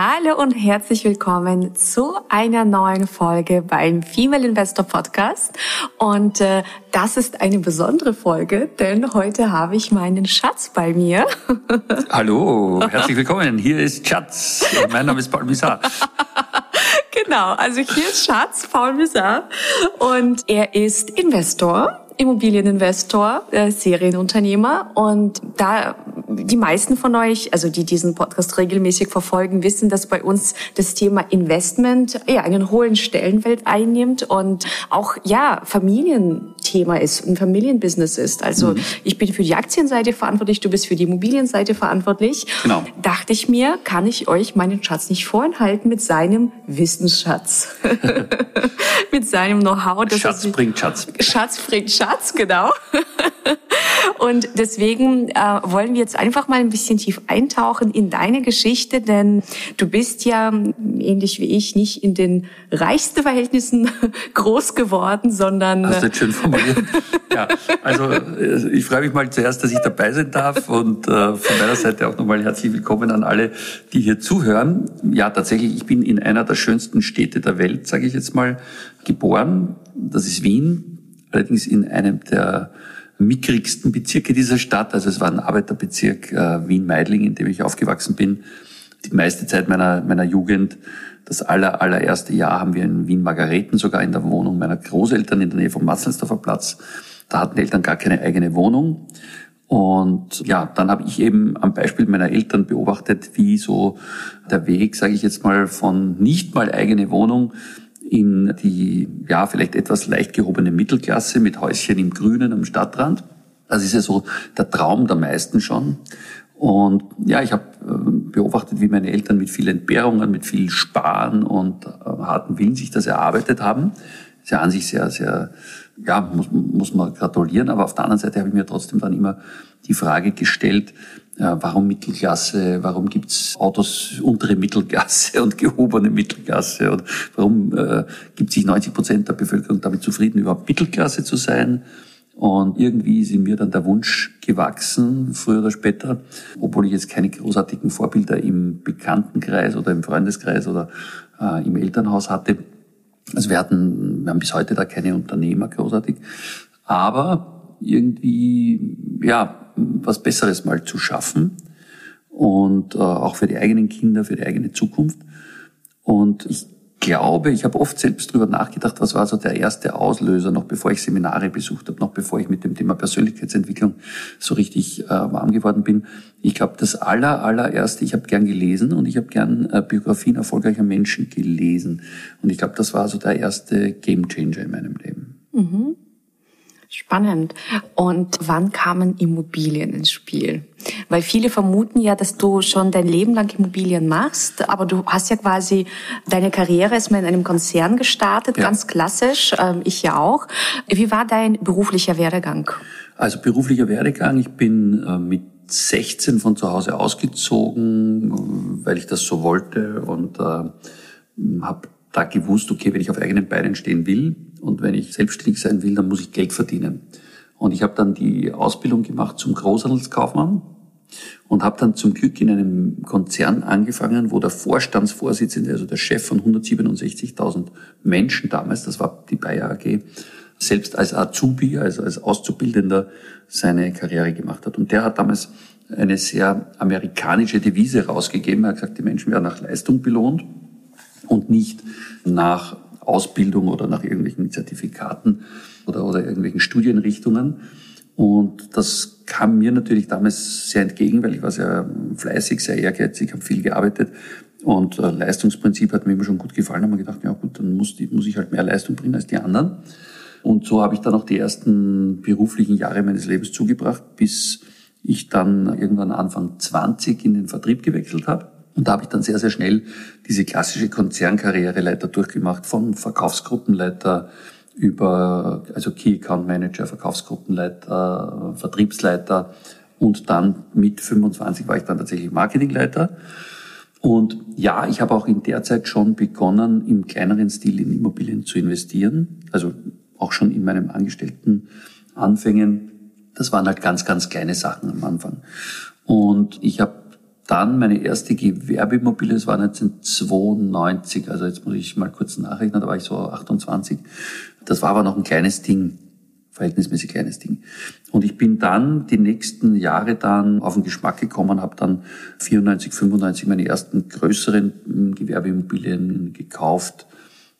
Hallo und herzlich willkommen zu einer neuen Folge beim Female Investor Podcast. Und äh, das ist eine besondere Folge, denn heute habe ich meinen Schatz bei mir. Hallo, herzlich willkommen. Hier ist Schatz. Mein Name ist Paul Misar. genau, also hier ist Schatz, Paul Misar. Und er ist Investor Immobilieninvestor, äh, Serienunternehmer und da die meisten von euch, also die diesen Podcast regelmäßig verfolgen, wissen, dass bei uns das Thema Investment ja einen hohen Stellenwert einnimmt und auch ja Familienthema ist, ein Familienbusiness ist. Also mhm. ich bin für die Aktienseite verantwortlich, du bist für die Immobilienseite verantwortlich. Genau. Dachte ich mir, kann ich euch meinen Schatz nicht vorenthalten mit seinem Wissensschatz, mit seinem Know-how. Schatz bringt Schatz. Schatz bringt Schatz, genau. Und deswegen äh, wollen wir jetzt einfach mal ein bisschen tief eintauchen in deine Geschichte, denn du bist ja ähnlich wie ich nicht in den reichsten Verhältnissen groß geworden, sondern Hast du jetzt schön formuliert. ja, also äh, ich freue mich mal zuerst, dass ich dabei sein darf und äh, von meiner Seite auch nochmal herzlich willkommen an alle, die hier zuhören. Ja, tatsächlich, ich bin in einer der schönsten Städte der Welt, sage ich jetzt mal, geboren. Das ist Wien, allerdings in einem der mickrigsten Bezirke dieser Stadt. Also es war ein Arbeiterbezirk äh, Wien-Meidling, in dem ich aufgewachsen bin. Die meiste Zeit meiner, meiner Jugend, das aller, allererste Jahr haben wir in Wien-Margareten, sogar in der Wohnung meiner Großeltern in der Nähe vom Matzelsdorfer Platz. Da hatten Eltern gar keine eigene Wohnung. Und ja, dann habe ich eben am Beispiel meiner Eltern beobachtet, wie so der Weg, sage ich jetzt mal, von nicht mal eigene Wohnung in die, ja, vielleicht etwas leicht gehobene Mittelklasse mit Häuschen im Grünen am Stadtrand. Das ist ja so der Traum der meisten schon. Und ja, ich habe ähm, beobachtet, wie meine Eltern mit vielen Entbehrungen, mit viel Sparen und äh, harten Willen sich das erarbeitet haben. Ist ja an sich sehr, sehr, ja, muss, muss man gratulieren. Aber auf der anderen Seite habe ich mir trotzdem dann immer die Frage gestellt, warum Mittelklasse, warum gibt's Autos untere Mittelklasse und gehobene Mittelklasse und warum äh, gibt sich 90 Prozent der Bevölkerung damit zufrieden, überhaupt Mittelklasse zu sein. Und irgendwie ist in mir dann der Wunsch gewachsen, früher oder später, obwohl ich jetzt keine großartigen Vorbilder im Bekanntenkreis oder im Freundeskreis oder äh, im Elternhaus hatte. Also wir hatten, wir haben bis heute da keine Unternehmer großartig. Aber irgendwie, ja, was Besseres mal zu schaffen und äh, auch für die eigenen Kinder, für die eigene Zukunft. Und ich glaube, ich habe oft selbst drüber nachgedacht, was war so der erste Auslöser, noch bevor ich Seminare besucht habe, noch bevor ich mit dem Thema Persönlichkeitsentwicklung so richtig äh, warm geworden bin. Ich glaube, das aller, allererste, ich habe gern gelesen und ich habe gern äh, Biografien erfolgreicher Menschen gelesen. Und ich glaube, das war so der erste Gamechanger in meinem Leben. Mhm. Spannend. Und wann kamen Immobilien ins Spiel? Weil viele vermuten ja, dass du schon dein Leben lang Immobilien machst, aber du hast ja quasi deine Karriere erstmal in einem Konzern gestartet, ja. ganz klassisch, ähm, ich ja auch. Wie war dein beruflicher Werdegang? Also beruflicher Werdegang, ich bin äh, mit 16 von zu Hause ausgezogen, weil ich das so wollte und äh, habe da gewusst, okay, wenn ich auf eigenen Beinen stehen will, und wenn ich selbstständig sein will, dann muss ich Geld verdienen. Und ich habe dann die Ausbildung gemacht zum Großhandelskaufmann und habe dann zum Glück in einem Konzern angefangen, wo der Vorstandsvorsitzende, also der Chef von 167.000 Menschen damals, das war die Bayer AG, selbst als Azubi, also als Auszubildender, seine Karriere gemacht hat. Und der hat damals eine sehr amerikanische Devise rausgegeben. Er hat gesagt, die Menschen werden nach Leistung belohnt und nicht nach Ausbildung oder nach irgendwelchen Zertifikaten oder, oder irgendwelchen Studienrichtungen. Und das kam mir natürlich damals sehr entgegen, weil ich war sehr fleißig, sehr ehrgeizig, habe viel gearbeitet und äh, Leistungsprinzip hat mir immer schon gut gefallen. Da habe ich gedacht, ja gut, dann muss, muss ich halt mehr Leistung bringen als die anderen. Und so habe ich dann auch die ersten beruflichen Jahre meines Lebens zugebracht, bis ich dann irgendwann Anfang 20 in den Vertrieb gewechselt habe. Und da habe ich dann sehr, sehr schnell diese klassische Konzernkarriereleiter durchgemacht, von Verkaufsgruppenleiter über also Key Account Manager, Verkaufsgruppenleiter, Vertriebsleiter und dann mit 25 war ich dann tatsächlich Marketingleiter. Und ja, ich habe auch in der Zeit schon begonnen, im kleineren Stil in Immobilien zu investieren. Also auch schon in meinem Angestellten Anfängen. Das waren halt ganz, ganz kleine Sachen am Anfang. Und ich habe dann meine erste Gewerbeimmobilie, das war 1992, also jetzt muss ich mal kurz nachrechnen, da war ich so 28. Das war aber noch ein kleines Ding, verhältnismäßig kleines Ding. Und ich bin dann die nächsten Jahre dann auf den Geschmack gekommen, habe dann 94, 95 meine ersten größeren hm, Gewerbeimmobilien gekauft.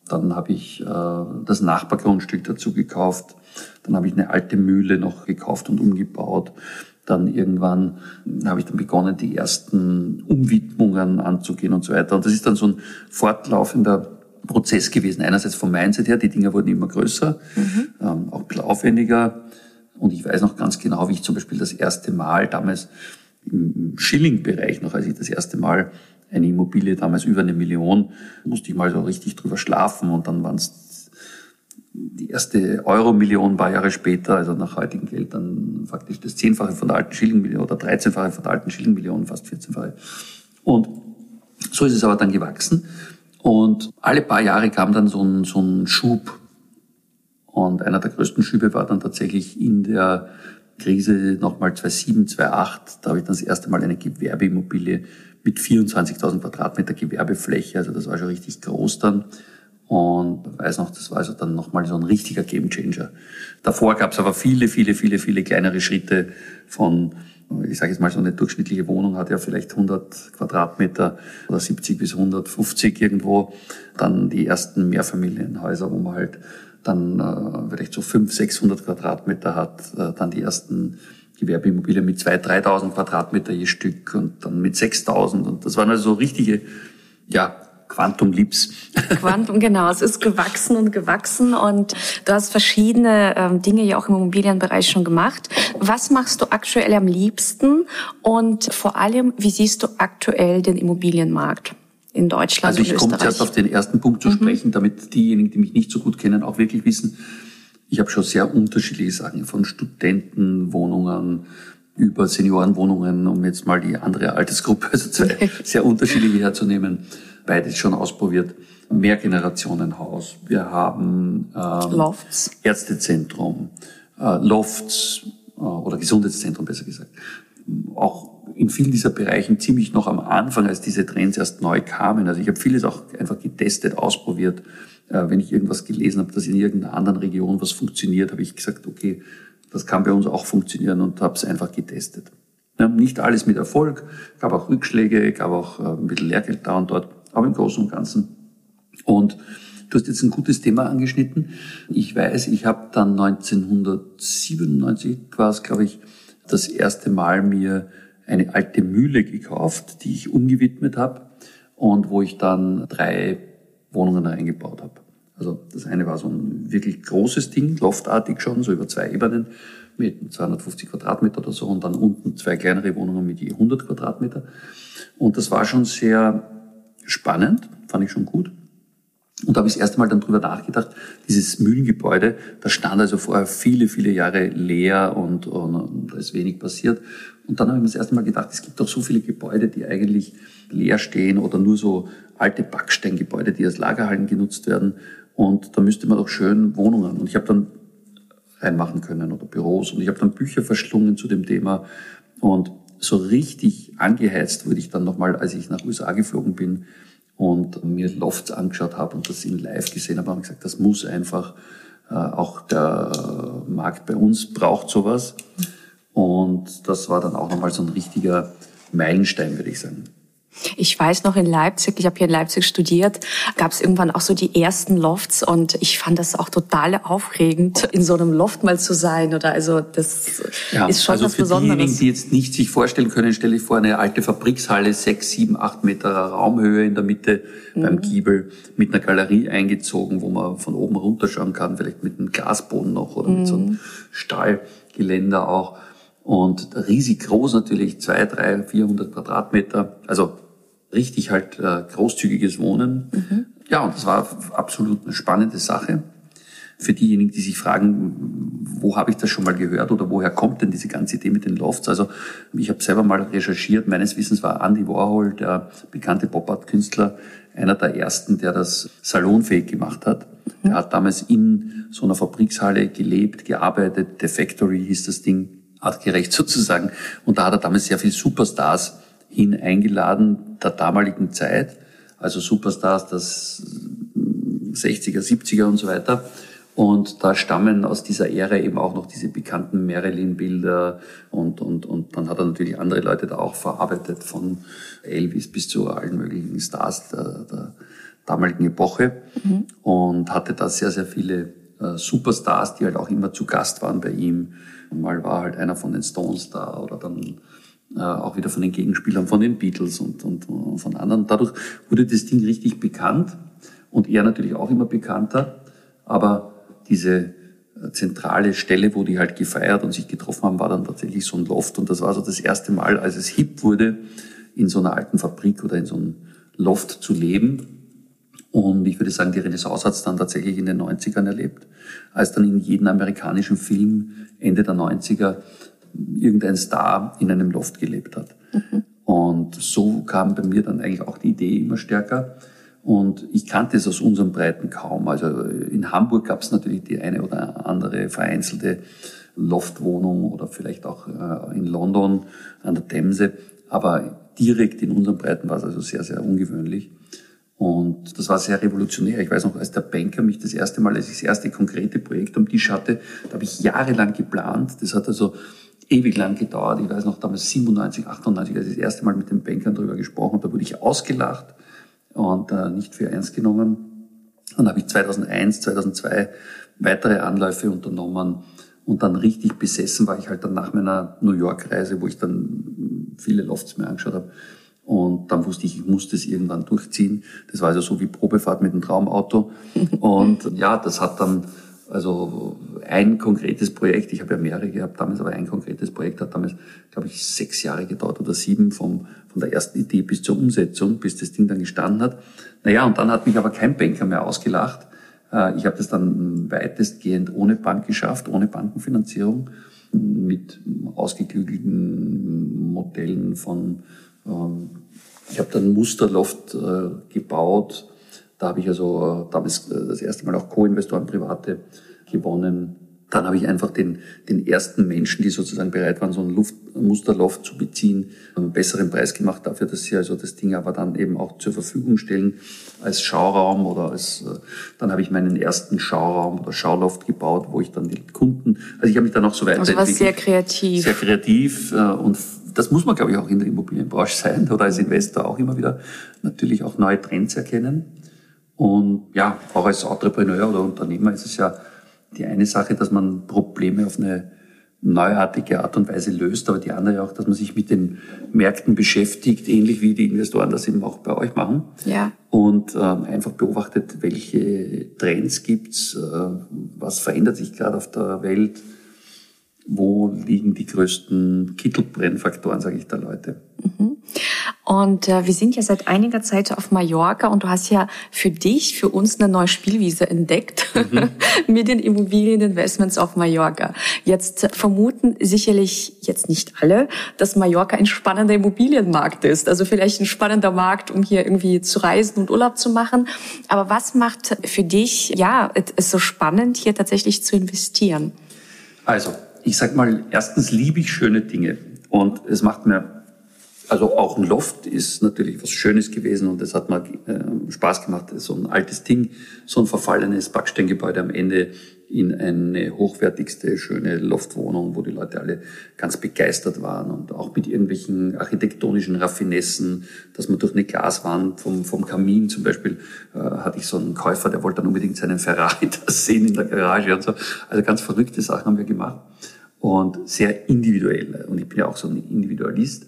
Dann habe ich äh, das Nachbargrundstück dazu gekauft. Dann habe ich eine alte Mühle noch gekauft und umgebaut. Dann irgendwann habe ich dann begonnen, die ersten Umwidmungen anzugehen und so weiter. Und das ist dann so ein fortlaufender Prozess gewesen. Einerseits vom Mindset her, die Dinger wurden immer größer, mhm. ähm, auch ein bisschen aufwendiger. Und ich weiß noch ganz genau, wie ich zum Beispiel das erste Mal damals im Schilling-Bereich noch, als ich das erste Mal eine Immobilie damals über eine Million, musste ich mal so richtig drüber schlafen und dann waren es die erste Euro-Million paar Jahre später, also nach heutigem Geld dann faktisch das Zehnfache von der alten Schilling-Million oder 13-fache von der alten Schilling-Million, fast 14-fache. Und so ist es aber dann gewachsen. Und alle paar Jahre kam dann so ein, so ein Schub. Und einer der größten Schübe war dann tatsächlich in der Krise nochmal 2007, 2008. Da habe ich dann das erste Mal eine Gewerbeimmobilie mit 24.000 Quadratmeter Gewerbefläche. Also das war schon richtig groß dann. Und weiß noch, das war also dann nochmal so ein richtiger Gamechanger. Davor gab es aber viele, viele, viele, viele kleinere Schritte von, ich sage jetzt mal so eine durchschnittliche Wohnung hat ja vielleicht 100 Quadratmeter oder 70 bis 150 irgendwo. Dann die ersten Mehrfamilienhäuser, wo man halt dann äh, vielleicht so 500, 600 Quadratmeter hat, äh, dann die ersten Gewerbeimmobilien mit 2.000, 3.000 Quadratmeter je Stück und dann mit 6.000 und das waren also so richtige, ja, Quantum Lips. Quantum, genau. Es ist gewachsen und gewachsen und du hast verschiedene ähm, Dinge ja auch im Immobilienbereich schon gemacht. Was machst du aktuell am liebsten und vor allem, wie siehst du aktuell den Immobilienmarkt? in Deutschland Also ich komme zuerst auf den ersten Punkt zu mhm. sprechen, damit diejenigen, die mich nicht so gut kennen, auch wirklich wissen, ich habe schon sehr unterschiedliche Sachen von Studentenwohnungen über Seniorenwohnungen, um jetzt mal die andere Altersgruppe, also zwei sehr unterschiedliche herzunehmen, beides schon ausprobiert. Mehrgenerationenhaus. Wir haben ähm, Lofts. Ärztezentrum, äh, Lofts äh, oder Gesundheitszentrum besser gesagt. Auch in vielen dieser Bereichen ziemlich noch am Anfang, als diese Trends erst neu kamen. Also ich habe vieles auch einfach getestet, ausprobiert. Äh, wenn ich irgendwas gelesen habe, dass in irgendeiner anderen Region was funktioniert, habe ich gesagt, okay, das kann bei uns auch funktionieren und habe es einfach getestet. Ja, nicht alles mit Erfolg, gab auch Rückschläge, gab auch äh, ein bisschen Lehrgeld da und dort aber im Großen und Ganzen. Und du hast jetzt ein gutes Thema angeschnitten. Ich weiß, ich habe dann 1997 war es, glaube ich, das erste Mal mir eine alte Mühle gekauft, die ich umgewidmet habe und wo ich dann drei Wohnungen reingebaut habe. Also das eine war so ein wirklich großes Ding, loftartig schon, so über zwei Ebenen mit 250 Quadratmeter oder so und dann unten zwei kleinere Wohnungen mit je 100 Quadratmeter. Und das war schon sehr spannend, fand ich schon gut. Und da habe ich das erste Mal dann drüber nachgedacht, dieses Mühlengebäude, das stand also vorher viele, viele Jahre leer und, und, und da ist wenig passiert. Und dann habe ich mir das erste Mal gedacht, es gibt doch so viele Gebäude, die eigentlich leer stehen oder nur so alte Backsteingebäude, die als Lagerhallen genutzt werden. Und da müsste man doch schön Wohnungen. Und ich habe dann reinmachen können oder Büros. Und ich habe dann Bücher verschlungen zu dem Thema. Und so richtig angeheizt wurde ich dann nochmal, als ich nach USA geflogen bin und mir Lofts angeschaut habe und das in live gesehen habe, habe ich gesagt, das muss einfach, äh, auch der Markt bei uns braucht sowas. Und das war dann auch nochmal so ein richtiger Meilenstein, würde ich sagen. Ich weiß noch in Leipzig, ich habe hier in Leipzig studiert, gab es irgendwann auch so die ersten Lofts und ich fand das auch total aufregend, in so einem Loft mal zu sein. Oder also das ja, ist schon also was für Besonderes. Diejenigen, die jetzt nicht sich vorstellen können, stelle ich vor eine alte Fabrikshalle, sechs, sieben, acht Meter Raumhöhe in der Mitte mhm. beim Giebel mit einer Galerie eingezogen, wo man von oben runterschauen kann, vielleicht mit einem Glasboden noch oder mhm. mit so einem mhm. Stahlgeländer auch. Und riesig groß natürlich, zwei, drei, vierhundert Quadratmeter. Also richtig halt äh, großzügiges Wohnen. Mhm. Ja, und das war absolut eine spannende Sache. Für diejenigen, die sich fragen, wo habe ich das schon mal gehört oder woher kommt denn diese ganze Idee mit den Lofts? Also ich habe selber mal recherchiert. Meines Wissens war Andy Warhol, der bekannte Pop-Art-Künstler, einer der ersten, der das salonfähig gemacht hat. Er hat damals in so einer Fabrikshalle gelebt, gearbeitet. The Factory hieß das Ding, artgerecht sozusagen. Und da hat er damals sehr viele Superstars hin eingeladen der damaligen Zeit. Also Superstars, das 60er, 70er und so weiter. Und da stammen aus dieser Ära eben auch noch diese bekannten Marilyn-Bilder und, und, und dann hat er natürlich andere Leute da auch verarbeitet, von Elvis bis zu allen möglichen Stars der, der damaligen Epoche mhm. und hatte da sehr, sehr viele äh, Superstars, die halt auch immer zu Gast waren bei ihm. Mal war halt einer von den Stones da oder dann äh, auch wieder von den Gegenspielern von den Beatles und, und, und von anderen. Dadurch wurde das Ding richtig bekannt und er natürlich auch immer bekannter. Aber diese äh, zentrale Stelle, wo die halt gefeiert und sich getroffen haben, war dann tatsächlich so ein Loft. Und das war so das erste Mal, als es hip wurde, in so einer alten Fabrik oder in so einem Loft zu leben. Und ich würde sagen, die Renaissance hat es dann tatsächlich in den 90ern erlebt, als dann in jedem amerikanischen Film Ende der 90er irgendein Star in einem Loft gelebt hat. Mhm. Und so kam bei mir dann eigentlich auch die Idee immer stärker. Und ich kannte es aus unseren Breiten kaum. Also in Hamburg gab es natürlich die eine oder andere vereinzelte Loftwohnung oder vielleicht auch äh, in London an der Themse. Aber direkt in unseren Breiten war es also sehr, sehr ungewöhnlich. Und das war sehr revolutionär. Ich weiß noch, als der Banker mich das erste Mal, als ich das erste konkrete Projekt am Tisch hatte, da habe ich jahrelang geplant. Das hat also ewig lang gedauert. Ich weiß noch, damals 97, 98, als ich das erste Mal mit den Bankern darüber gesprochen habe, da wurde ich ausgelacht und äh, nicht für ernst genommen. Dann habe ich 2001, 2002 weitere Anläufe unternommen und dann richtig besessen war ich halt dann nach meiner New York-Reise, wo ich dann viele Lofts mir angeschaut habe. Und dann wusste ich, ich muss das irgendwann durchziehen. Das war also so wie Probefahrt mit einem Traumauto. Und ja, das hat dann also ein konkretes Projekt, ich habe ja mehrere gehabt damals, aber ein konkretes Projekt hat damals, glaube ich, sechs Jahre gedauert oder sieben vom, von der ersten Idee bis zur Umsetzung, bis das Ding dann gestanden hat. Naja, und dann hat mich aber kein Banker mehr ausgelacht. Äh, ich habe das dann weitestgehend ohne Bank geschafft, ohne Bankenfinanzierung, mit ausgeklügelten Modellen von, ähm, ich habe dann Musterloft äh, gebaut, da habe ich also äh, damals äh, das erste Mal auch Co-Investoren private gewonnen. Dann habe ich einfach den, den ersten Menschen, die sozusagen bereit waren, so ein Luft, Musterloft zu beziehen, einen besseren Preis gemacht dafür, dass sie also das Ding aber dann eben auch zur Verfügung stellen als Schauraum oder als, äh, dann habe ich meinen ersten Schauraum oder Schauloft gebaut, wo ich dann die Kunden, also ich habe mich dann auch so weiterentwickelt. Also was sehr kreativ. Sehr kreativ und das muss man, glaube ich, auch in der Immobilienbranche sein oder als Investor auch immer wieder natürlich auch neue Trends erkennen. Und ja, auch als Entrepreneur oder Unternehmer ist es ja die eine Sache, dass man Probleme auf eine neuartige Art und Weise löst, aber die andere auch, dass man sich mit den Märkten beschäftigt, ähnlich wie die Investoren das eben auch bei euch machen. Ja. Und ähm, einfach beobachtet, welche Trends gibt's, äh, was verändert sich gerade auf der Welt, wo liegen die größten Kittelbrennfaktoren, sage ich da Leute. Mhm. Und äh, wir sind ja seit einiger Zeit auf Mallorca und du hast ja für dich, für uns eine neue Spielwiese entdeckt mhm. mit den Immobilieninvestments auf Mallorca. Jetzt vermuten sicherlich jetzt nicht alle, dass Mallorca ein spannender Immobilienmarkt ist. Also vielleicht ein spannender Markt, um hier irgendwie zu reisen und Urlaub zu machen. Aber was macht für dich, ja, es so spannend, hier tatsächlich zu investieren? Also, ich sag mal, erstens liebe ich schöne Dinge. Und es macht mir also auch ein Loft ist natürlich was Schönes gewesen und es hat mal äh, Spaß gemacht, so ein altes Ding, so ein verfallenes Backsteingebäude am Ende in eine hochwertigste, schöne Loftwohnung, wo die Leute alle ganz begeistert waren und auch mit irgendwelchen architektonischen Raffinessen, dass man durch eine Glaswand vom, vom Kamin zum Beispiel, äh, hatte ich so einen Käufer, der wollte dann unbedingt seinen Ferrari da sehen in der Garage und so. Also ganz verrückte Sachen haben wir gemacht und sehr individuell. Und ich bin ja auch so ein Individualist.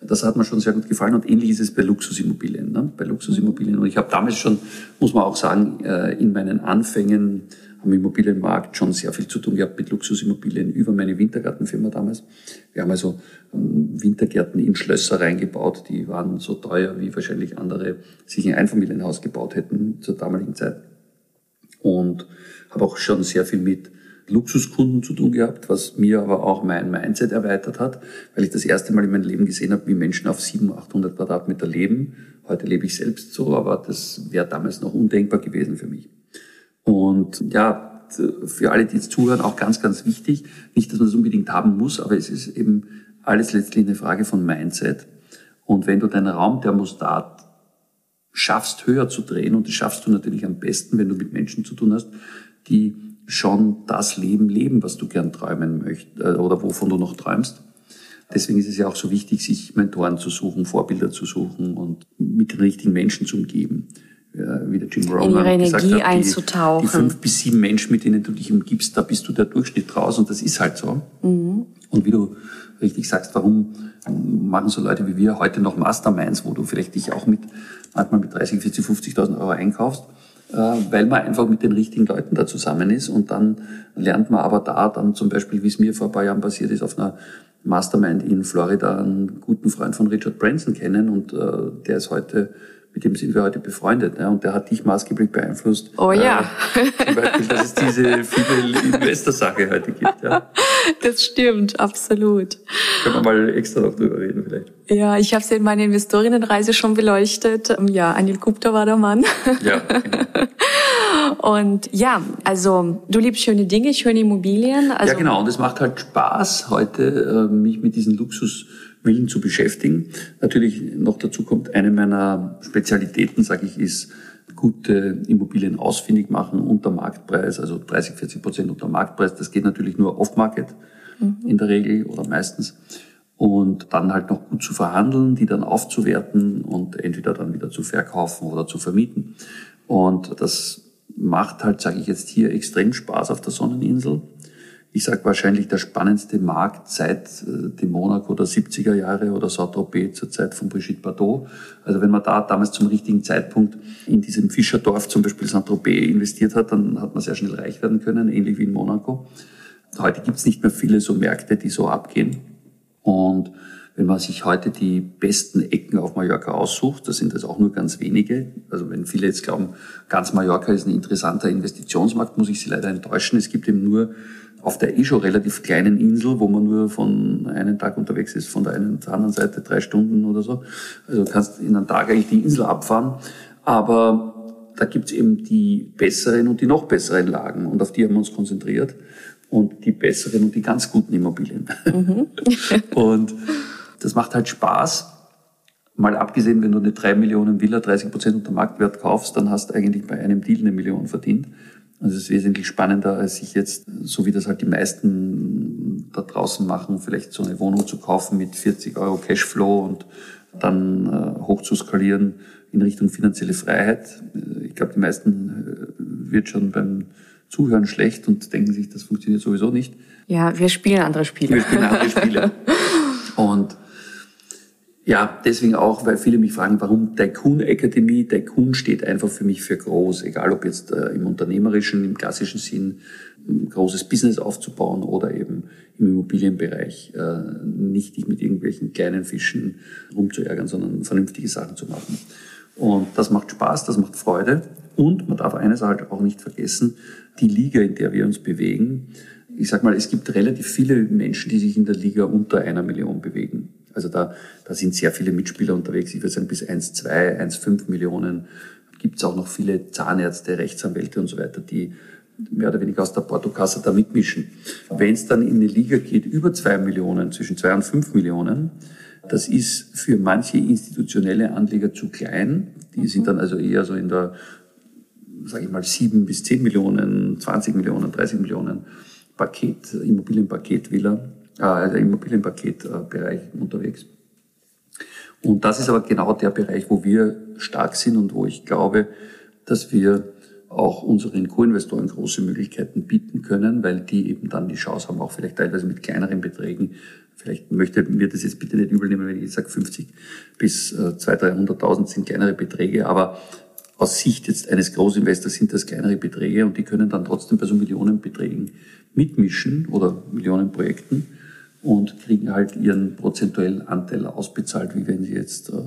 Das hat mir schon sehr gut gefallen und ähnlich ist es bei Luxusimmobilien. Ne? Bei Luxusimmobilien. Und ich habe damals schon, muss man auch sagen, äh, in meinen Anfängen am Immobilienmarkt schon sehr viel zu tun gehabt mit Luxusimmobilien über meine Wintergartenfirma damals. Wir haben also ähm, Wintergärten in Schlösser reingebaut, die waren so teuer, wie wahrscheinlich andere sich ein Einfamilienhaus gebaut hätten zur damaligen Zeit. und habe auch schon sehr viel mit Luxuskunden zu tun gehabt, was mir aber auch mein Mindset erweitert hat, weil ich das erste Mal in meinem Leben gesehen habe, wie Menschen auf 700, 800 Quadratmeter leben. Heute lebe ich selbst so, aber das wäre damals noch undenkbar gewesen für mich. Und ja, für alle, die jetzt zuhören, auch ganz, ganz wichtig. Nicht, dass man das unbedingt haben muss, aber es ist eben alles letztlich eine Frage von Mindset. Und wenn du deinen Raumthermostat schaffst, höher zu drehen, und das schaffst du natürlich am besten, wenn du mit Menschen zu tun hast, die schon das Leben leben, was du gern träumen möchtest äh, oder wovon du noch träumst. Deswegen ist es ja auch so wichtig, sich Mentoren zu suchen, Vorbilder zu suchen und mit den richtigen Menschen zu umgeben. Wie der Jim Rohn gesagt Energie hat, die, einzutauchen. die fünf bis sieben Menschen, mit denen du dich umgibst, da bist du der Durchschnitt raus und das ist halt so. Mhm. Und wie du richtig sagst, warum machen so Leute wie wir heute noch Masterminds, wo du vielleicht dich auch mit, manchmal mit 30, 40, 50.000 Euro einkaufst, äh, weil man einfach mit den richtigen Leuten da zusammen ist und dann lernt man aber da dann zum Beispiel, wie es mir vor ein paar Jahren passiert ist, auf einer Mastermind in Florida einen guten Freund von Richard Branson kennen und äh, der ist heute mit dem sind wir heute befreundet. Ne? Und der hat dich maßgeblich beeinflusst. Oh ja. Äh, zum Beispiel, dass es diese viele Investor-Sache heute gibt. Ja. Das stimmt, absolut. Können wir mal extra noch drüber reden vielleicht. Ja, ich habe es in meiner Investorinnenreise schon beleuchtet. Ja, Anil Gupta war der Mann. Ja, genau. Und ja, also du liebst schöne Dinge, schöne Immobilien. Also ja, genau. Und es macht halt Spaß, heute äh, mich mit diesen Luxus Willen zu beschäftigen. Natürlich noch dazu kommt, eine meiner Spezialitäten, sage ich, ist gute Immobilien ausfindig machen unter Marktpreis, also 30, 40 Prozent unter Marktpreis. Das geht natürlich nur off-market mhm. in der Regel oder meistens. Und dann halt noch gut zu verhandeln, die dann aufzuwerten und entweder dann wieder zu verkaufen oder zu vermieten. Und das macht halt, sage ich jetzt hier, extrem Spaß auf der Sonneninsel ich sage wahrscheinlich der spannendste Markt seit äh, dem Monaco der 70er Jahre oder Saint-Tropez zur Zeit von Brigitte Bardot. Also wenn man da damals zum richtigen Zeitpunkt in diesem Fischerdorf zum Beispiel Saint-Tropez investiert hat, dann hat man sehr schnell reich werden können, ähnlich wie in Monaco. Heute gibt es nicht mehr viele so Märkte, die so abgehen. Und wenn man sich heute die besten Ecken auf Mallorca aussucht, das sind das auch nur ganz wenige. Also wenn viele jetzt glauben, ganz Mallorca ist ein interessanter Investitionsmarkt, muss ich sie leider enttäuschen. Es gibt eben nur auf der eh schon relativ kleinen Insel, wo man nur von einem Tag unterwegs ist, von der einen zur anderen Seite drei Stunden oder so. Also du kannst in einem Tag eigentlich die Insel abfahren. Aber da gibt's eben die besseren und die noch besseren Lagen und auf die haben wir uns konzentriert. Und die besseren und die ganz guten Immobilien. Mhm. und das macht halt Spaß. Mal abgesehen, wenn du eine drei Millionen Villa 30 Prozent unter Marktwert kaufst, dann hast du eigentlich bei einem Deal eine Million verdient. Also es ist wesentlich spannender, als sich jetzt, so wie das halt die meisten da draußen machen, vielleicht so eine Wohnung zu kaufen mit 40 Euro Cashflow und dann äh, hoch zu skalieren in Richtung finanzielle Freiheit. Ich glaube, die meisten äh, wird schon beim Zuhören schlecht und denken sich, das funktioniert sowieso nicht. Ja, wir spielen andere Spiele. Wir spielen andere Spiele. und ja, deswegen auch, weil viele mich fragen, warum Tycoon Akademie? Tycoon steht einfach für mich für groß, egal ob jetzt äh, im unternehmerischen, im klassischen Sinn, ein großes Business aufzubauen oder eben im Immobilienbereich, äh, nicht dich mit irgendwelchen kleinen Fischen rumzuärgern, sondern vernünftige Sachen zu machen. Und das macht Spaß, das macht Freude. Und man darf eines halt auch nicht vergessen, die Liga, in der wir uns bewegen. Ich sag mal, es gibt relativ viele Menschen, die sich in der Liga unter einer Million bewegen. Also da, da sind sehr viele Mitspieler unterwegs. Ich würde sagen, bis 1,2, 1,5 Millionen gibt es auch noch viele Zahnärzte, Rechtsanwälte und so weiter, die mehr oder weniger aus der Portokasse da mitmischen. Wenn es dann in eine Liga geht über 2 Millionen, zwischen 2 und 5 Millionen, das ist für manche institutionelle Anleger zu klein. Die sind dann also eher so in der, sage ich mal, 7 bis 10 Millionen, 20 Millionen, 30 Millionen Paket, Immobilienpaket-Villa also Immobilienpaketbereich unterwegs. Und das ist aber genau der Bereich, wo wir stark sind und wo ich glaube, dass wir auch unseren Co-Investoren große Möglichkeiten bieten können, weil die eben dann die Chance haben, auch vielleicht teilweise mit kleineren Beträgen, vielleicht möchte mir das jetzt bitte nicht übel nehmen, wenn ich sage 50 bis 200.000, 300.000 sind kleinere Beträge, aber aus Sicht jetzt eines Großinvestors sind das kleinere Beträge und die können dann trotzdem bei so Millionenbeträgen mitmischen oder Millionenprojekten und kriegen halt ihren prozentuellen Anteil ausbezahlt, wie wenn sie jetzt äh,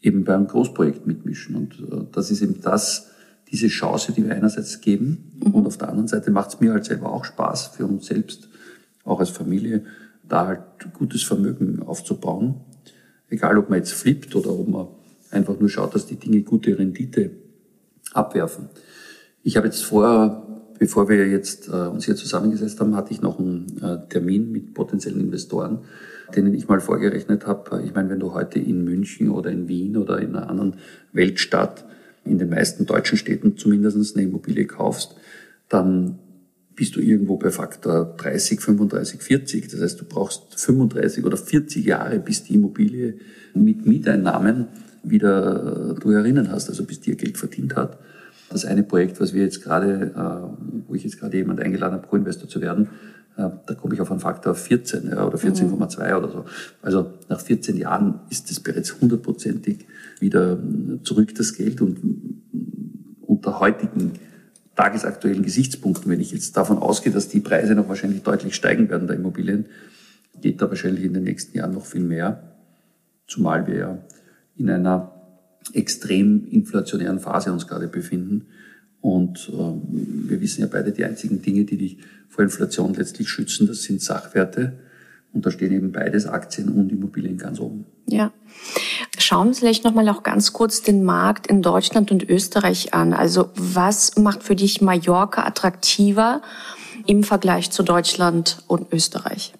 eben bei einem Großprojekt mitmischen. Und äh, das ist eben das, diese Chance, die wir einerseits geben mhm. und auf der anderen Seite macht es mir halt selber auch Spaß für uns selbst, auch als Familie, da halt gutes Vermögen aufzubauen. Egal, ob man jetzt flippt oder ob man einfach nur schaut, dass die Dinge gute Rendite abwerfen. Ich habe jetzt vorher, bevor wir jetzt äh, uns hier zusammengesetzt haben, hatte ich noch einen äh, Termin mit potenziellen Investoren, denen ich mal vorgerechnet habe. Ich meine, wenn du heute in München oder in Wien oder in einer anderen Weltstadt, in den meisten deutschen Städten zumindest eine Immobilie kaufst, dann bist du irgendwo bei Faktor 30, 35, 40. Das heißt, du brauchst 35 oder 40 Jahre, bis die Immobilie mit Mieteinnahmen wieder du erinnern hast, also bis dir Geld verdient hat. Das eine Projekt, was wir jetzt gerade, äh, wo ich jetzt gerade jemand eingeladen habe, Co-Investor zu werden, äh, da komme ich auf einen Faktor 14 ja, oder 14,2 mhm. oder so. Also nach 14 Jahren ist es bereits hundertprozentig wieder zurück das Geld und unter heutigen tagesaktuellen Gesichtspunkten, wenn ich jetzt davon ausgehe, dass die Preise noch wahrscheinlich deutlich steigen werden der Immobilien, geht da wahrscheinlich in den nächsten Jahren noch viel mehr. Zumal wir ja in einer extrem inflationären Phase uns gerade befinden. Und äh, wir wissen ja beide, die einzigen Dinge, die dich vor Inflation letztlich schützen, das sind Sachwerte. Und da stehen eben beides Aktien und Immobilien ganz oben. Ja. Schauen wir vielleicht nochmal auch ganz kurz den Markt in Deutschland und Österreich an. Also was macht für dich Mallorca attraktiver im Vergleich zu Deutschland und Österreich?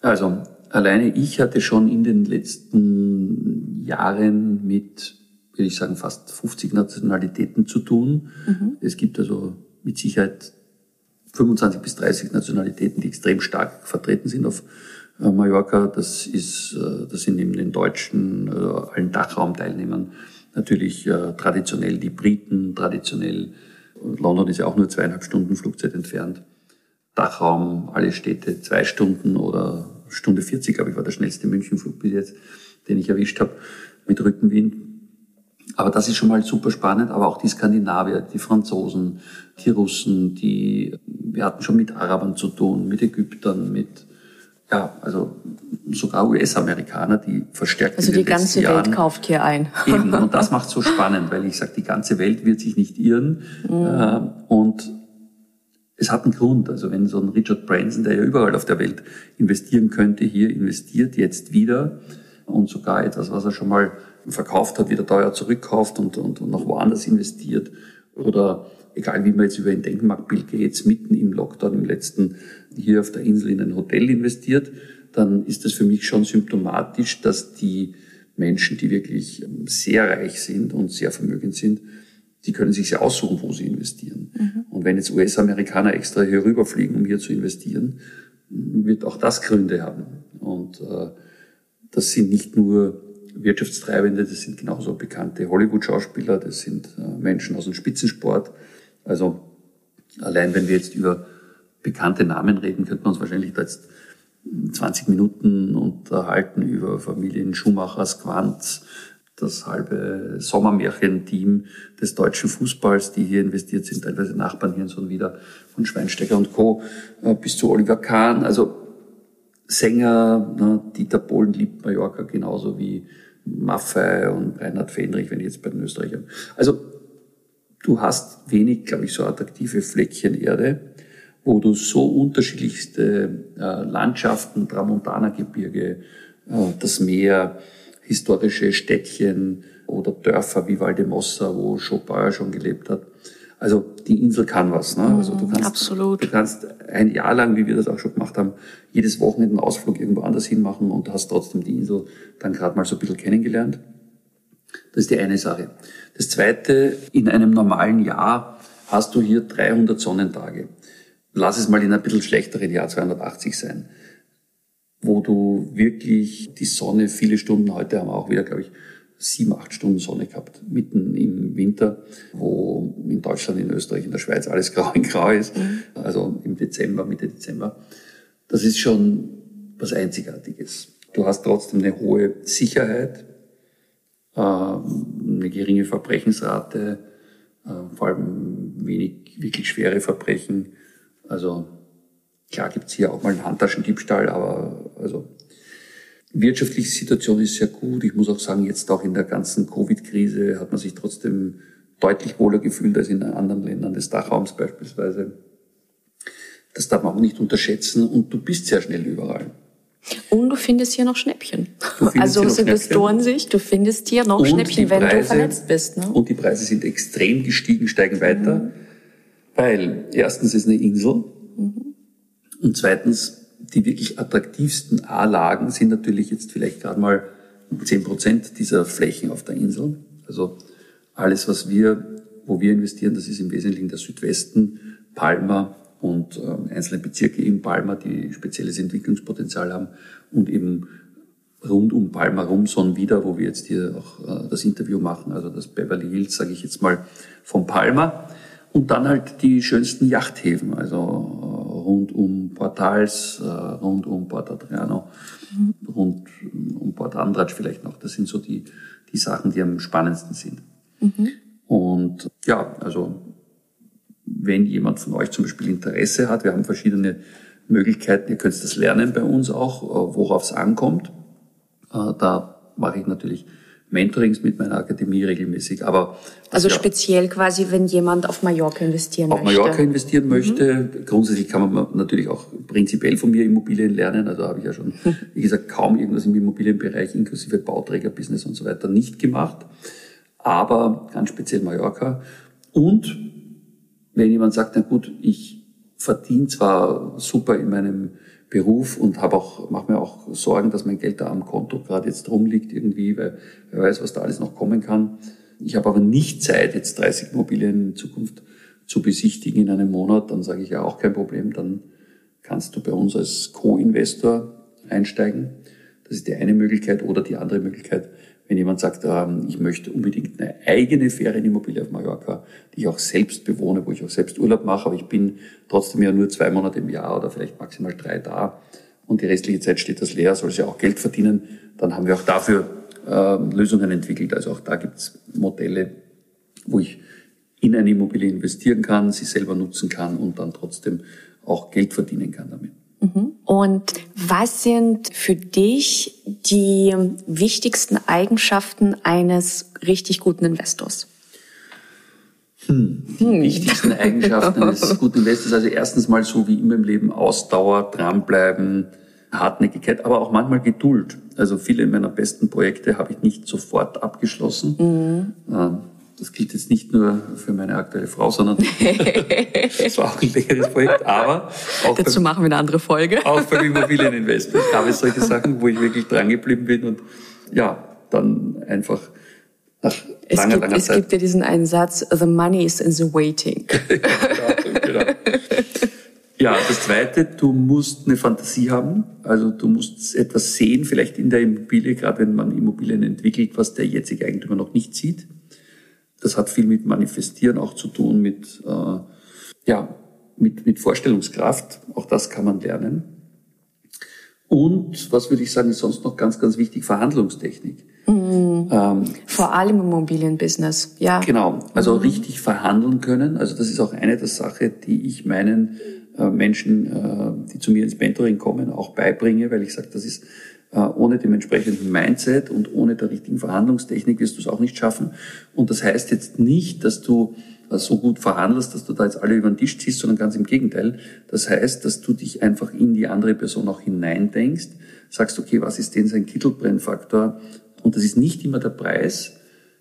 Also alleine ich hatte schon in den letzten Jahren mit, würde ich sagen, fast 50 Nationalitäten zu tun. Mhm. Es gibt also mit Sicherheit 25 bis 30 Nationalitäten, die extrem stark vertreten sind auf äh, Mallorca. Das ist, äh, das sind neben den Deutschen, äh, allen Dachraumteilnehmern natürlich traditionell die Briten, traditionell London ist ja auch nur zweieinhalb Stunden Flugzeit entfernt. Dachraum, alle Städte zwei Stunden oder Stunde 40, glaube ich, war der schnellste Münchenflug bis jetzt, den ich erwischt habe mit Rückenwind. Aber das ist schon mal super spannend, aber auch die Skandinavier, die Franzosen, die Russen, die, wir hatten schon mit Arabern zu tun, mit Ägyptern, mit, ja, also sogar US-Amerikaner, die verstärkt Also die ganze Welt kauft hier ein. Eben, und das macht so spannend, weil ich sage, die ganze Welt wird sich nicht irren. Äh, und es hat einen Grund. Also wenn so ein Richard Branson, der ja überall auf der Welt investieren könnte, hier investiert, jetzt wieder und sogar etwas, was er schon mal verkauft hat, wieder teuer zurückkauft und, und, und noch woanders investiert oder egal wie man jetzt über ihn denken mag, Bill Gates mitten im Lockdown im letzten hier auf der Insel in ein Hotel investiert, dann ist das für mich schon symptomatisch, dass die Menschen, die wirklich sehr reich sind und sehr vermögend sind, die können sich ja aussuchen, wo sie investieren. Mhm. Und wenn jetzt US-Amerikaner extra hier rüberfliegen, um hier zu investieren, wird auch das Gründe haben. Und äh, das sind nicht nur Wirtschaftstreibende, das sind genauso bekannte Hollywood-Schauspieler, das sind äh, Menschen aus dem Spitzensport. Also allein wenn wir jetzt über bekannte Namen reden, könnte man uns wahrscheinlich da jetzt 20 Minuten unterhalten über Familien Schumacher, Quanz, das halbe Sommermärchen-Team des deutschen Fußballs, die hier investiert sind, teilweise Nachbarn hier und so wieder, von Schweinsteiger und Co. Äh, bis zu Oliver Kahn. Also Sänger, ne, Dieter Bohlen liebt Mallorca genauso wie Maffei und Reinhard Fendrich, wenn ich jetzt bei den Österreichern. Also du hast wenig, glaube ich, so attraktive Fleckchen Erde, wo du so unterschiedlichste äh, Landschaften, Tramontana-Gebirge, äh, das Meer, historische Städtchen oder Dörfer wie Valdemossa, wo Chopin schon gelebt hat. Also die Insel kann was. Ne? Also du mhm, kannst, Absolut. du kannst ein Jahr lang, wie wir das auch schon gemacht haben, jedes Wochenende einen Ausflug irgendwo anders hin machen und hast trotzdem die Insel dann gerade mal so ein bisschen kennengelernt. Das ist die eine Sache. Das zweite, in einem normalen Jahr hast du hier 300 Sonnentage. Lass es mal in einem bisschen schlechteren Jahr 280 sein wo du wirklich die Sonne viele Stunden, heute haben wir auch wieder, glaube ich, sieben, acht Stunden Sonne gehabt, mitten im Winter, wo in Deutschland, in Österreich, in der Schweiz alles grau in grau ist, also im Dezember, Mitte Dezember. Das ist schon was Einzigartiges. Du hast trotzdem eine hohe Sicherheit, äh, eine geringe Verbrechensrate, äh, vor allem wenig wirklich schwere Verbrechen. Also Klar gibt's hier auch mal einen Handtaschendiebstahl, aber also wirtschaftliche Situation ist sehr gut. Ich muss auch sagen, jetzt auch in der ganzen Covid-Krise hat man sich trotzdem deutlich wohler gefühlt als in anderen Ländern des Dachraums beispielsweise. Das darf man auch nicht unterschätzen und du bist sehr schnell überall. Und du findest hier noch Schnäppchen. Also aus Investorensicht, du findest hier noch und Schnäppchen, wenn Preise, du vernetzt bist. Ne? Und die Preise sind extrem gestiegen, steigen weiter, mhm. weil erstens ist eine Insel mhm. und zweitens die wirklich attraktivsten A-Lagen sind natürlich jetzt vielleicht gerade mal zehn Prozent dieser Flächen auf der Insel. Also alles, was wir, wo wir investieren, das ist im Wesentlichen der Südwesten, Palma und äh, einzelne Bezirke in Palma, die spezielles Entwicklungspotenzial haben und eben rund um Palma rum, so wieder, wo wir jetzt hier auch äh, das Interview machen, also das Beverly Hills, sage ich jetzt mal, von Palma. Und dann halt die schönsten Yachthäfen, also äh, rund um Portals, äh, rund um Port Adriano, mhm. rund um Port Andratsch vielleicht noch. Das sind so die, die Sachen, die am spannendsten sind. Mhm. Und ja, also wenn jemand von euch zum Beispiel Interesse hat, wir haben verschiedene Möglichkeiten, ihr könnt das lernen bei uns auch, äh, worauf es ankommt. Äh, da mache ich natürlich Mentorings mit meiner Akademie regelmäßig. Aber also ja, speziell quasi, wenn jemand auf Mallorca investieren auf möchte. Auf Mallorca investieren möchte. Mhm. Grundsätzlich kann man natürlich auch prinzipiell von mir Immobilien lernen. Also habe ich ja schon, wie gesagt, kaum irgendwas im Immobilienbereich inklusive Bauträgerbusiness und so weiter nicht gemacht. Aber ganz speziell Mallorca. Und wenn jemand sagt, na gut, ich verdiene zwar super in meinem Beruf und habe auch, mache mir auch Sorgen, dass mein Geld da am Konto gerade jetzt rumliegt irgendwie, weil wer weiß, was da alles noch kommen kann. Ich habe aber nicht Zeit, jetzt 30 Immobilien in Zukunft zu besichtigen in einem Monat, dann sage ich ja auch kein Problem, dann kannst du bei uns als Co-Investor einsteigen. Das ist die eine Möglichkeit oder die andere Möglichkeit, wenn jemand sagt, ähm, ich möchte unbedingt eine eigene Ferienimmobilie auf Mallorca, die ich auch selbst bewohne, wo ich auch selbst Urlaub mache, aber ich bin trotzdem ja nur zwei Monate im Jahr oder vielleicht maximal drei da und die restliche Zeit steht das leer, soll sie auch Geld verdienen, dann haben wir auch dafür äh, Lösungen entwickelt. Also auch da gibt es Modelle, wo ich in eine Immobilie investieren kann, sie selber nutzen kann und dann trotzdem auch Geld verdienen kann damit. Mhm. Und was sind für dich die wichtigsten Eigenschaften eines richtig guten Investors? Hm, die hm. wichtigsten Eigenschaften eines guten Investors, also erstens mal so wie immer im Leben Ausdauer, dranbleiben, Hartnäckigkeit, aber auch manchmal Geduld. Also viele meiner besten Projekte habe ich nicht sofort abgeschlossen. Mhm. Das gilt jetzt nicht nur für meine aktuelle Frau, sondern das war auch ein längeres Projekt, aber auch dazu beim, machen wir eine andere Folge. Auch beim Immobilieninvestment gab es solche Sachen, wo ich wirklich dran geblieben bin und ja, dann einfach nach es langer, gibt, langer es Zeit. Es gibt ja diesen einen Satz, the money is in the waiting. genau, genau. Ja, das Zweite, du musst eine Fantasie haben. Also du musst etwas sehen, vielleicht in der Immobilie, gerade wenn man Immobilien entwickelt, was der jetzige Eigentümer noch nicht sieht. Das hat viel mit Manifestieren auch zu tun, mit, äh, ja, mit, mit Vorstellungskraft. Auch das kann man lernen. Und was würde ich sagen, ist sonst noch ganz, ganz wichtig, Verhandlungstechnik. Mhm. Ähm, Vor allem im Immobilienbusiness, ja. Genau, also mhm. richtig verhandeln können. Also das ist auch eine der Sachen, die ich meinen äh, Menschen, äh, die zu mir ins Mentoring kommen, auch beibringe, weil ich sage, das ist ohne dem entsprechenden Mindset und ohne der richtigen Verhandlungstechnik wirst du es auch nicht schaffen. Und das heißt jetzt nicht, dass du äh, so gut verhandelst, dass du da jetzt alle über den Tisch ziehst, sondern ganz im Gegenteil. Das heißt, dass du dich einfach in die andere Person auch hineindenkst, sagst, okay, was ist denn sein Kittelbrennfaktor? Und das ist nicht immer der Preis.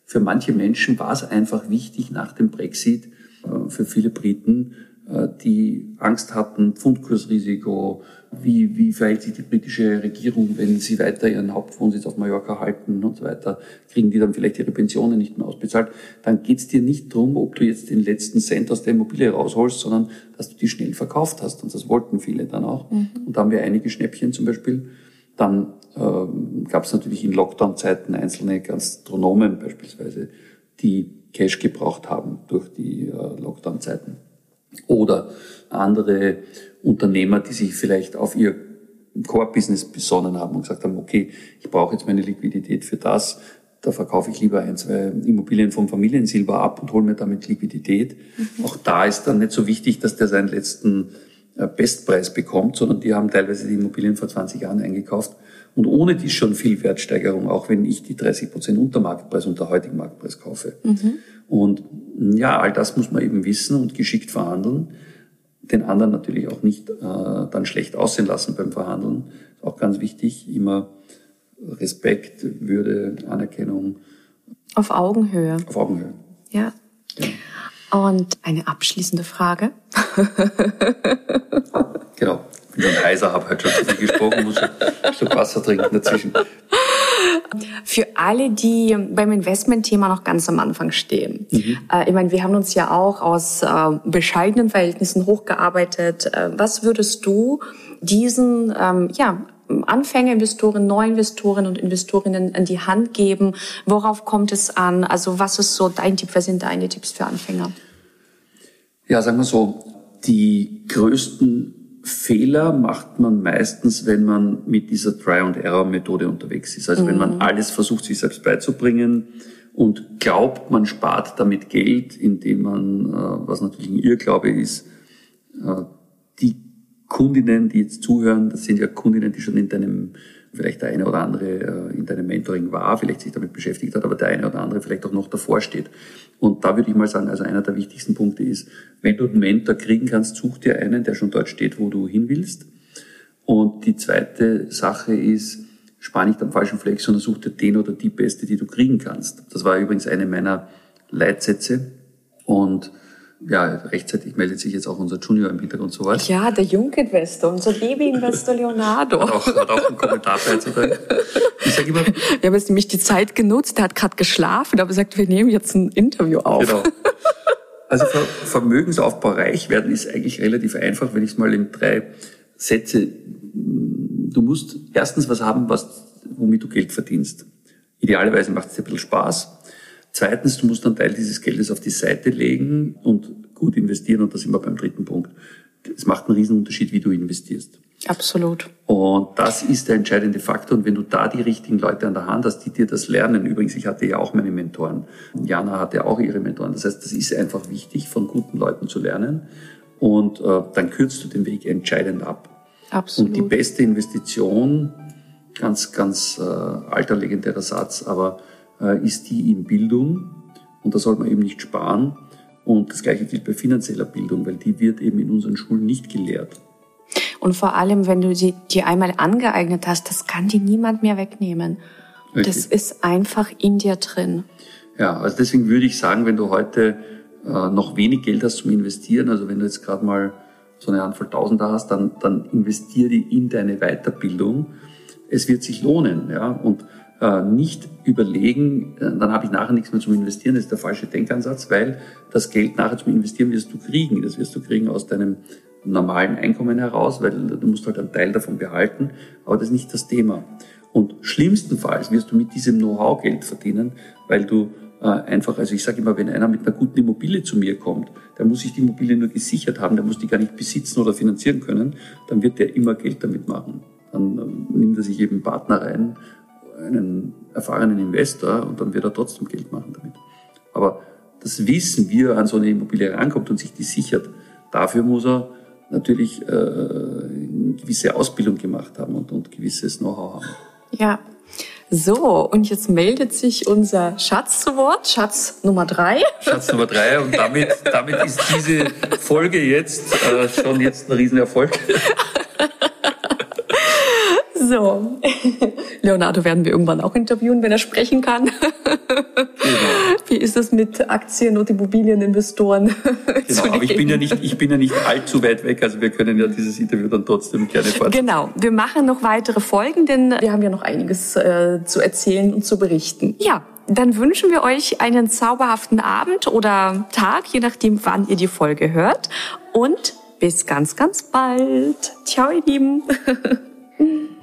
Für manche Menschen war es einfach wichtig nach dem Brexit, äh, für viele Briten, die Angst hatten, Pfundkursrisiko, wie, wie verhält sich die britische Regierung, wenn sie weiter ihren Hauptwohnsitz auf Mallorca halten und so weiter, kriegen die dann vielleicht ihre Pensionen nicht mehr ausbezahlt, dann geht's dir nicht drum, ob du jetzt den letzten Cent aus der Immobilie rausholst, sondern dass du die schnell verkauft hast. Und das wollten viele dann auch. Mhm. Und da haben wir einige Schnäppchen zum Beispiel. Dann ähm, gab es natürlich in Lockdown-Zeiten einzelne Gastronomen beispielsweise, die Cash gebraucht haben durch die äh, Lockdown-Zeiten. Oder andere Unternehmer, die sich vielleicht auf ihr Core-Business besonnen haben und gesagt haben, okay, ich brauche jetzt meine Liquidität für das, da verkaufe ich lieber ein, zwei Immobilien vom Familiensilber ab und hole mir damit Liquidität. Mhm. Auch da ist dann nicht so wichtig, dass der seinen letzten äh, Bestpreis bekommt, sondern die haben teilweise die Immobilien vor 20 Jahren eingekauft und ohne die schon viel Wertsteigerung, auch wenn ich die 30 Prozent unter Marktpreis, unter heutigen Marktpreis kaufe. Mhm. Und ja, all das muss man eben wissen und geschickt verhandeln. Den anderen natürlich auch nicht äh, dann schlecht aussehen lassen beim Verhandeln. Auch ganz wichtig, immer Respekt, Würde, Anerkennung. Auf Augenhöhe. Auf Augenhöhe. Ja. ja. Und eine abschließende Frage. genau. Ich bin ein Heiser, habe heute schon viel gesprochen, muss ein Stück Wasser trinken dazwischen. Für alle, die beim Investmentthema noch ganz am Anfang stehen. Mhm. Äh, ich meine, wir haben uns ja auch aus äh, bescheidenen Verhältnissen hochgearbeitet. Äh, was würdest du diesen ähm, ja, Anfängerinvestoren, Neuinvestoren und Investorinnen an die Hand geben? Worauf kommt es an? Also was ist so dein Tipp? Was sind deine Tipps für Anfänger? Ja, sagen wir so, die größten Fehler macht man meistens, wenn man mit dieser Try-and-Error-Methode unterwegs ist. Also mhm. wenn man mhm. alles versucht, sich selbst beizubringen und glaubt, man spart damit Geld, indem man, äh, was natürlich ein Irrglaube ist, äh, die Kundinnen, die jetzt zuhören, das sind ja Kundinnen, die schon in deinem, vielleicht der eine oder andere äh, in deinem Mentoring war, vielleicht sich damit beschäftigt hat, aber der eine oder andere vielleicht auch noch davor steht. Und da würde ich mal sagen, also einer der wichtigsten Punkte ist, wenn du einen Mentor kriegen kannst, such dir einen, der schon dort steht, wo du hin willst. Und die zweite Sache ist, spar nicht am falschen Fleck, sondern such dir den oder die Beste, die du kriegen kannst. Das war übrigens eine meiner Leitsätze. Und ja, rechtzeitig meldet sich jetzt auch unser Junior im Hintergrund soweit. Ja, der Junginvestor, unser Baby-Investor Leonardo. hat, auch, hat auch einen Kommentar beizutragen. Ich sage immer... Wir haben jetzt nämlich die Zeit genutzt, der hat gerade geschlafen, aber sagt, wir nehmen jetzt ein Interview auf. Genau. Also Vermögensaufbau reich werden ist eigentlich relativ einfach, wenn ich es mal in drei Sätze... Du musst erstens was haben, was, womit du Geld verdienst. Idealerweise macht es dir ein bisschen Spaß. Zweitens, du musst einen Teil dieses Geldes auf die Seite legen und gut investieren. Und da sind wir beim dritten Punkt. Es macht einen riesen Unterschied, wie du investierst. Absolut. Und das ist der entscheidende Faktor. Und wenn du da die richtigen Leute an der Hand hast, die dir das lernen, übrigens, ich hatte ja auch meine Mentoren. Jana hatte auch ihre Mentoren. Das heißt, das ist einfach wichtig, von guten Leuten zu lernen. Und äh, dann kürzt du den Weg entscheidend ab. Absolut. Und die beste Investition, ganz, ganz äh, alter legendärer Satz, aber ist die in Bildung. Und da soll man eben nicht sparen. Und das Gleiche gilt bei finanzieller Bildung, weil die wird eben in unseren Schulen nicht gelehrt. Und vor allem, wenn du sie dir einmal angeeignet hast, das kann dir niemand mehr wegnehmen. Richtig. Das ist einfach in dir drin. Ja, also deswegen würde ich sagen, wenn du heute äh, noch wenig Geld hast zum Investieren, also wenn du jetzt gerade mal so eine Handvoll Tausender hast, dann, dann investiere die in deine Weiterbildung. Es wird sich lohnen, ja. Und äh, nicht überlegen, äh, dann habe ich nachher nichts mehr zum Investieren, das ist der falsche Denkansatz, weil das Geld nachher zum Investieren wirst du kriegen. Das wirst du kriegen aus deinem normalen Einkommen heraus, weil du musst halt einen Teil davon behalten, aber das ist nicht das Thema. Und schlimmstenfalls wirst du mit diesem Know-how Geld verdienen, weil du äh, einfach, also ich sage immer, wenn einer mit einer guten Immobilie zu mir kommt, der muss sich die Immobilie nur gesichert haben, der muss die gar nicht besitzen oder finanzieren können, dann wird der immer Geld damit machen. Dann ähm, nimmt er sich eben Partner rein, einen erfahrenen Investor und dann wird er trotzdem Geld machen damit. Aber das Wissen, wie er an so eine Immobilie rankommt und sich die sichert, dafür muss er natürlich äh, eine gewisse Ausbildung gemacht haben und, und gewisses Know-how haben. Ja. So, und jetzt meldet sich unser Schatz zu Wort, Schatz Nummer drei. Schatz Nummer drei und damit, damit ist diese Folge jetzt äh, schon jetzt ein Riesenerfolg. Leonardo werden wir irgendwann auch interviewen, wenn er sprechen kann. Genau. Wie ist es mit Aktien- und Immobilieninvestoren? Genau, aber ich bin ja nicht, ich bin ja nicht allzu weit weg, also wir können ja dieses Interview dann trotzdem gerne fortsetzen. Genau, wir machen noch weitere Folgen, denn wir haben ja noch einiges äh, zu erzählen und zu berichten. Ja, dann wünschen wir euch einen zauberhaften Abend oder Tag, je nachdem, wann ihr die Folge hört. Und bis ganz, ganz bald. Ciao, ihr Lieben.